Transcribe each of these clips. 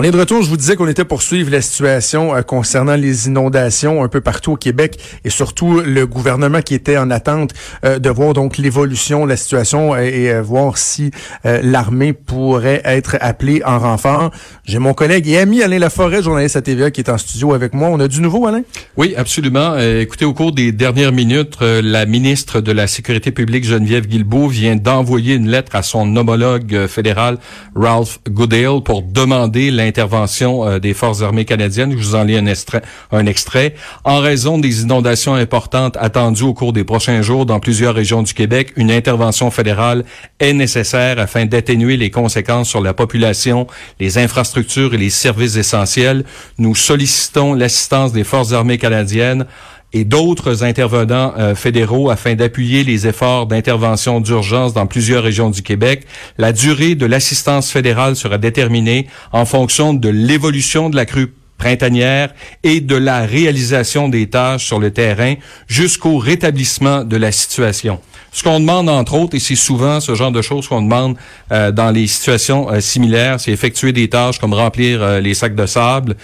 On est de retour. Je vous disais qu'on était pour suivre la situation euh, concernant les inondations un peu partout au Québec et surtout le gouvernement qui était en attente euh, de voir donc l'évolution de la situation euh, et voir si l'armée pourrait être appelée en renfort. J'ai mon collègue et ami Alain Laforêt, journaliste à TVA, qui est en studio avec moi. On a du nouveau, Alain? Oui, absolument. écoutez, au cours des dernières minutes, la ministre de la Sécurité publique, Geneviève Guilbeault, vient d'envoyer une lettre à son homologue fédéral, Ralph Goodale, pour demander l'intervention euh, des forces armées canadiennes. Je vous en lis un extrait. En raison des inondations importantes attendues au cours des prochains jours dans plusieurs régions du Québec, une intervention fédérale est nécessaire afin d'atténuer les conséquences sur la population, les infrastructures et les services essentiels. Nous sollicitons l'assistance des forces armées canadiennes et d'autres intervenants euh, fédéraux afin d'appuyer les efforts d'intervention d'urgence dans plusieurs régions du Québec. La durée de l'assistance fédérale sera déterminée en fonction de l'évolution de la crue printanière et de la réalisation des tâches sur le terrain jusqu'au rétablissement de la situation. Ce qu'on demande, entre autres, et c'est souvent ce genre de choses qu'on demande euh, dans les situations euh, similaires, c'est effectuer des tâches comme remplir euh, les sacs de sable,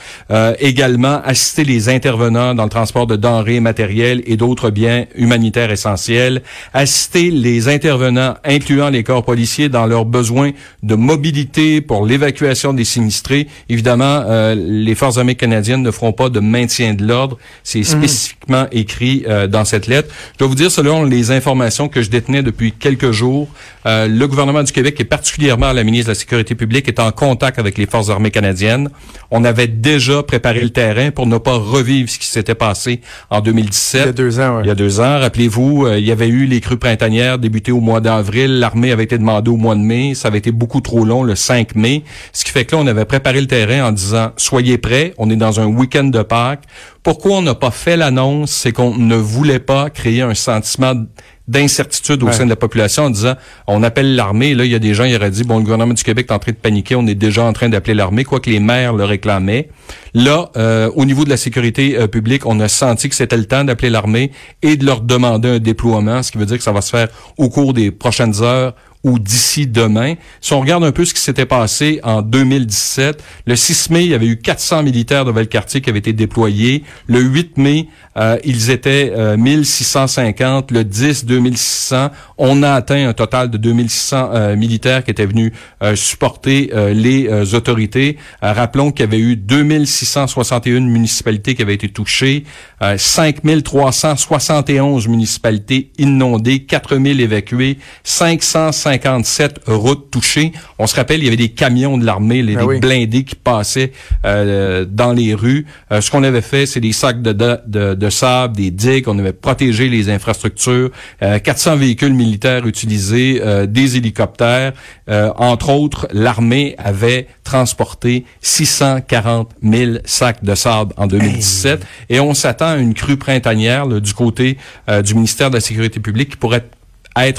également assister les intervenants dans le transport de denrées matérielles et d'autres biens humanitaires essentiels, assister les intervenants, incluant les corps policiers, dans leurs besoins de mobilité pour l'évacuation des sinistrés. Évidemment, les forces armées canadiennes ne feront pas de maintien de l'ordre. C'est mhm. spécifiquement écrit dans cette lettre. Je dois vous dire, selon les informations que je détenais depuis quelques jours. Euh, le gouvernement du Québec et particulièrement la ministre de la Sécurité publique est en contact avec les forces armées canadiennes. On avait déjà préparé le terrain pour ne pas revivre ce qui s'était passé en 2017. Il y a deux ans, Il y a deux ans. Rappelez-vous, euh, il y avait eu les crues printanières débutées au mois d'avril. L'armée avait été demandée au mois de mai. Ça avait été beaucoup trop long, le 5 mai. Ce qui fait que là, on avait préparé le terrain en disant, soyez prêts. On est dans un week-end de Pâques. Pourquoi on n'a pas fait l'annonce? C'est qu'on ne voulait pas créer un sentiment d'incertitude au sein de la population en disant on appelle l'armée. Là, il y a des gens qui auraient dit bon, le gouvernement du Québec est en train de paniquer, on est déjà en train d'appeler l'armée, quoique les maires le réclamaient. Là, euh, au niveau de la sécurité euh, publique, on a senti que c'était le temps d'appeler l'armée et de leur demander un déploiement, ce qui veut dire que ça va se faire au cours des prochaines heures ou d'ici demain. Si on regarde un peu ce qui s'était passé en 2017, le 6 mai, il y avait eu 400 militaires de Valcartier qui avaient été déployés. Le 8 mai, euh, ils étaient 1650. Le 10, 2600. On a atteint un total de 2600 euh, militaires qui étaient venus euh, supporter les autorités. rappelons qu'il y avait eu 2661 municipalités qui avaient été touchées, 5371 municipalités inondées, 4000 évacuées, 557 routes touchées. On se rappelle, il y avait des camions de l'armée, les ah blindés qui passaient dans les rues. ce qu'on avait fait, c'est des sacs de, de de sable, des digues, on avait protégé les infrastructures, 400 euh, véhicules militaires utilisés, euh, des hélicoptères. Euh, entre autres, l'armée avait transporté 640 000 sacs de sable en 2017 et on s'attend à une crue printanière du côté du ministère de la Sécurité publique qui pourrait être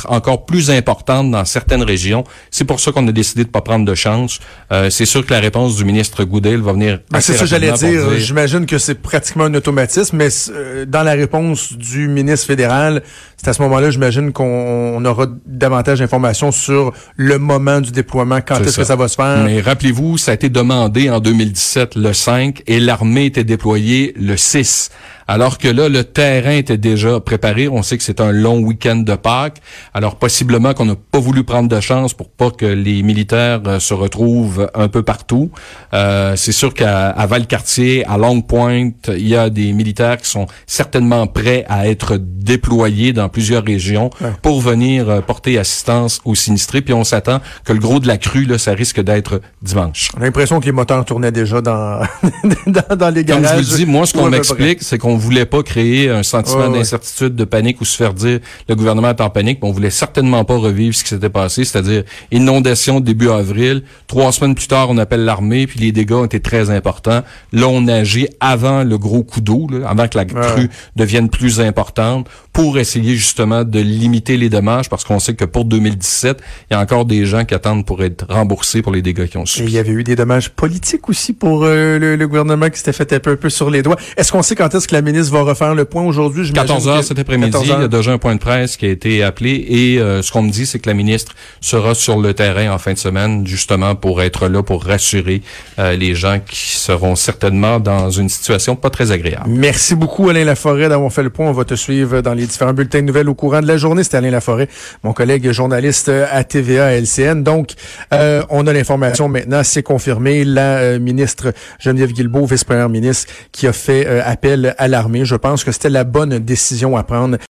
encore plus importante dans certaines régions. C'est pour ça qu'on a décidé de pas prendre de chance. Euh, c'est sûr que la réponse du ministre Goudel va venir. Ben, c'est ça que j'allais dire. J'imagine que c'est pratiquement un automatisme, mais euh, dans la réponse du ministre fédéral, c'est à ce moment-là, j'imagine qu'on aura davantage d'informations sur le moment du déploiement, quand est-ce que ça va se faire. Mais rappelez-vous, ça a été demandé en 2017 le 5 et l'armée était déployée le 6. Alors que là, le terrain était déjà préparé. On sait que c'est un long week-end de Pâques. Alors possiblement qu'on n'a pas voulu prendre de chance pour pas que les militaires euh, se retrouvent un peu partout. Euh, c'est sûr qu'à Valcartier, à Long Point, il y a des militaires qui sont certainement prêts à être déployés dans plusieurs régions pour venir euh, porter assistance aux sinistrés. Puis on s'attend que le gros de la crue, là, ça risque d'être dimanche. A l'impression que les moteurs tournaient déjà dans, dans, les garages. Comme je vous dis, moi, ce qu'on m'explique, c'est qu'on on voulait pas créer un sentiment d'incertitude, de panique ou se faire dire le gouvernement est en panique. Mais on voulait certainement pas revivre ce qui s'était passé, c'est-à-dire inondation début avril. Trois semaines plus tard, on appelle l'armée, puis les dégâts ont été très importants. Là, on agit avant le gros coup d'eau, avant que la crue devienne plus importante pour essayer justement de limiter les dommages parce qu'on sait que pour 2017, il y a encore des gens qui attendent pour être remboursés pour les dégâts qu'ils ont subis. Et il y avait eu des dommages politiques aussi pour euh, le, gouvernement qui s'était fait un peu, un peu sur les doigts. Est-ce qu'on sait quand est-ce que la ministre va refaire le point aujourd'hui? 14 heures cet après-midi, il y a déjà un point de presse qui a été appelé et euh, ce qu'on me dit, c'est que la ministre sera sur le terrain en fin de semaine justement pour être là, pour rassurer euh, les gens qui seront certainement dans une situation pas très agréable. Merci beaucoup Alain Laforêt d'avoir fait le point. On va te suivre dans les différents bulletins de nouvelles au courant de la journée. C'était Alain Laforêt, mon collègue journaliste à TVA LCN. Donc, euh, on a l'information maintenant, c'est confirmé. La euh, ministre Geneviève Guilbeault, vice-première ministre, qui a fait euh, appel à l'armée. Je pense que c'était la bonne décision à prendre.